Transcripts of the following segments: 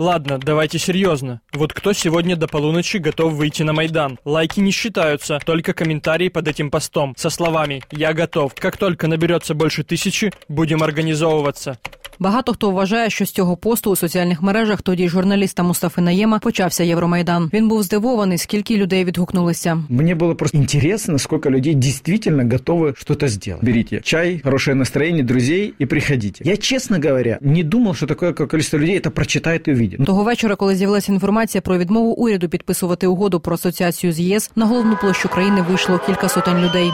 Ладно, давайте серьезно. Вот кто сегодня до полуночи готов выйти на Майдан? Лайки не считаются, только комментарии под этим постом со словами «Я готов». Как только наберется больше тысячи, будем организовываться. Багато хто вважає, що з цього посту у соціальних мережах тоді журналіста Мустафи Наєма почався Євромайдан. Він був здивований, скільки людей відгукнулися. Мне было просто интересно, сколько людей действительно готовы что-то сделать. Берите чай, хорошее настроение, друзей и приходите. Я, честно говоря, не думал, что такое количество людей это прочитает и увидит. Того вечора, коли з'явилася інформація про відмову уряду підписувати угоду про асоціацію з ЄС, на головну площу країни вийшло кілька сотень людей.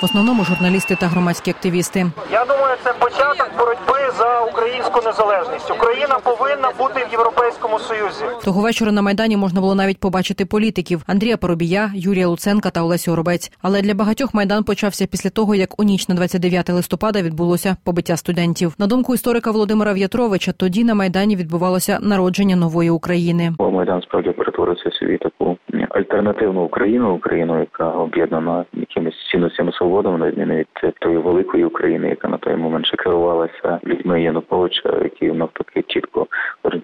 В основному журналісти та громадські активісти. Я думаю, це початок боротьби за українську незалежність. Україна повинна бути в Європейському Союзі. Того вечора на майдані можна було навіть побачити політиків Андрія Поробія, Юрія Луценка та Олесю Оробець. Але для багатьох майдан почався після того, як у ніч на 29 листопада відбулося побиття студентів. На думку історика Володимира В'ятровича, тоді на майдані відбувалося народження нової України. Майдан справді перетворився в собі таку альтернативну Україну, Україну, яка об'єднана якимись цінностями свободами, на відміну від тої великої України, яка на той момент ще керувалася людьми Януковича, які навпаки чітко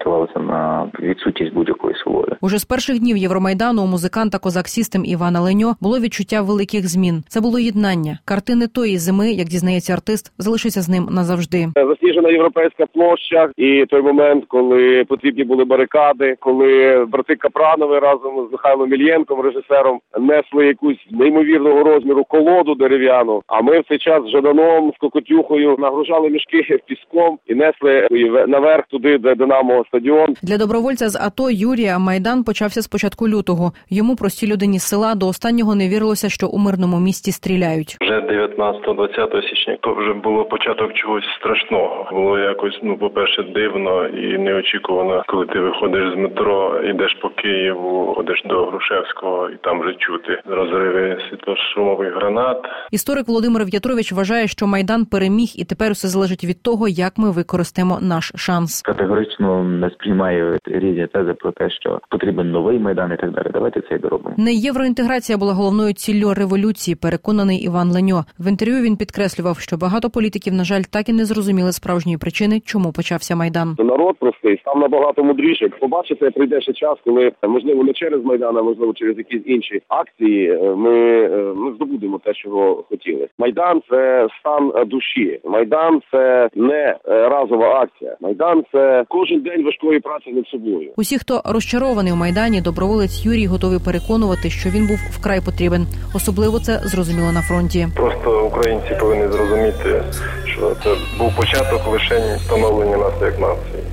орієнтувалися на відсутність будь-якої свободи. Уже з перших днів Євромайдану у музиканта Козак Сістем Івана Леньо було відчуття великих змін. Це було єднання. Картини тої зими, як дізнається артист, залишаться з ним назавжди. засніжена європейська площа, і той момент, коли потрібні були барикади, коли брати Капранови разом з Михайлом Ільєнком, режисером, несли якусь неймовірного розміру колоду дерев'яну. А ми в цей час з Жаданом, з Кокотюхою нагружали мішки піском і несли наверх туди, де Динамо стадіон. Для добровольця з АТО Юрія Майдан почався з початку лютого. Йому простій людині з села до останнього не вірилося, що у мирному місті стріляють. Вже 19-20 січня то вже було початок чогось страшного. Було якось, ну, по-перше, дивно і неочікувано, коли ти виходиш з метро, йдеш по Києву, ходиш до Грушевського, і там вже чути розриви світлошумових гранат. Історик Володимир В'ятрович вважає, що майдан переміг, і тепер усе залежить від того, як ми використаємо наш шанс. Категорично не сприймаю різні тези про те, що потрібен новий майдан і так далі. Давайте це й доробимо. Не євроінтеграція була головною ціллю революції, переконаний Іван Леньо. В інтерв'ю він підкреслював, що багато політиків, на жаль, так і не зрозуміли справжньої причини, чому почався майдан. Народ простий став набагато мудріше. Побачите, прийде ще час, коли можливо не через майдан, а можливо через якісь інші акції. е, Ми, е, ми здобудемо те, чого хотіли. Майдан це стан душі. Майдан це не е, разова акція. Майдан це кожен день важкої праці над собою. Усі, хто розчарований у майдані, доброволець Юрій готовий переконувати, що він був вкрай потрібен. Особливо це зрозуміло на фронті. Просто українці повинні зрозуміти, що це був початок лише встановлення нас як нації.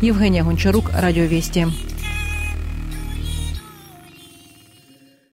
Євгенія Гончарук, Радіо Вісті.